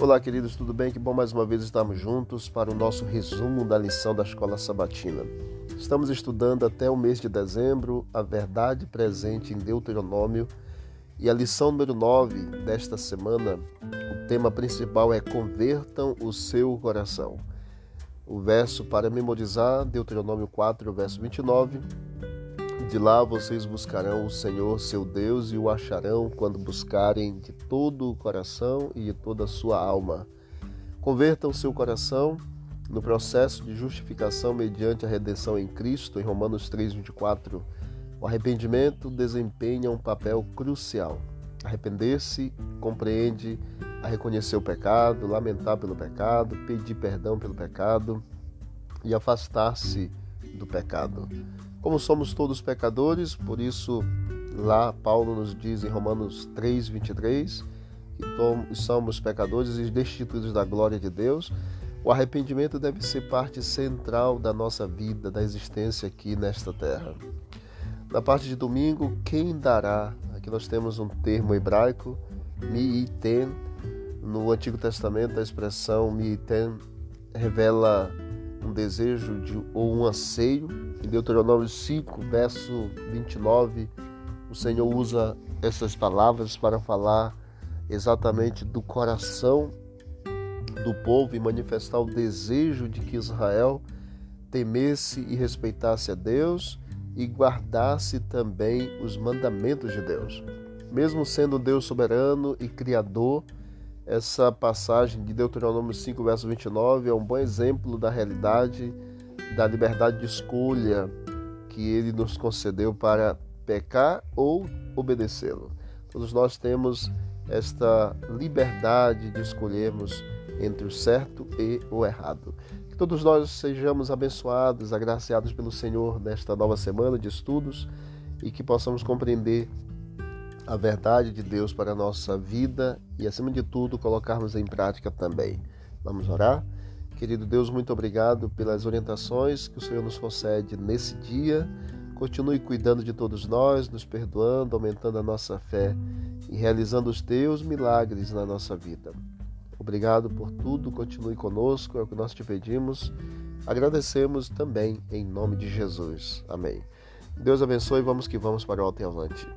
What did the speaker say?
Olá, queridos, tudo bem? Que bom mais uma vez estarmos juntos para o nosso resumo da lição da Escola Sabatina. Estamos estudando até o mês de dezembro a verdade presente em Deuteronômio e a lição número 9 desta semana, o tema principal é Convertam o seu coração. O verso para memorizar, Deuteronômio 4, verso 29. De lá vocês buscarão o Senhor seu Deus e o acharão quando buscarem de todo o coração e de toda a sua alma. Convertam seu coração no processo de justificação mediante a redenção em Cristo, em Romanos 3:24. O arrependimento desempenha um papel crucial. Arrepender-se compreende a reconhecer o pecado, lamentar pelo pecado, pedir perdão pelo pecado e afastar-se do pecado. Como somos todos pecadores, por isso lá Paulo nos diz em Romanos 3, 23, que somos pecadores e destituídos da glória de Deus, o arrependimento deve ser parte central da nossa vida, da existência aqui nesta terra. Na parte de domingo, quem dará? Aqui nós temos um termo hebraico, mi'iten. No Antigo Testamento, a expressão mi'iten revela um desejo de, ou um anseio. Em Deuteronômio 5, verso 29, o Senhor usa essas palavras para falar exatamente do coração do povo e manifestar o desejo de que Israel temesse e respeitasse a Deus e guardasse também os mandamentos de Deus. Mesmo sendo Deus soberano e criador, essa passagem de Deuteronômio 5, verso 29 é um bom exemplo da realidade da liberdade de escolha que ele nos concedeu para pecar ou obedecê-lo. Todos nós temos esta liberdade de escolhermos entre o certo e o errado. Que todos nós sejamos abençoados, agraciados pelo Senhor nesta nova semana de estudos e que possamos compreender a verdade de Deus para a nossa vida e, acima de tudo, colocarmos em prática também. Vamos orar? Querido Deus, muito obrigado pelas orientações que o Senhor nos concede nesse dia. Continue cuidando de todos nós, nos perdoando, aumentando a nossa fé e realizando os teus milagres na nossa vida. Obrigado por tudo, continue conosco, é o que nós te pedimos. Agradecemos também em nome de Jesus. Amém. Deus abençoe, vamos que vamos para o alto e avante.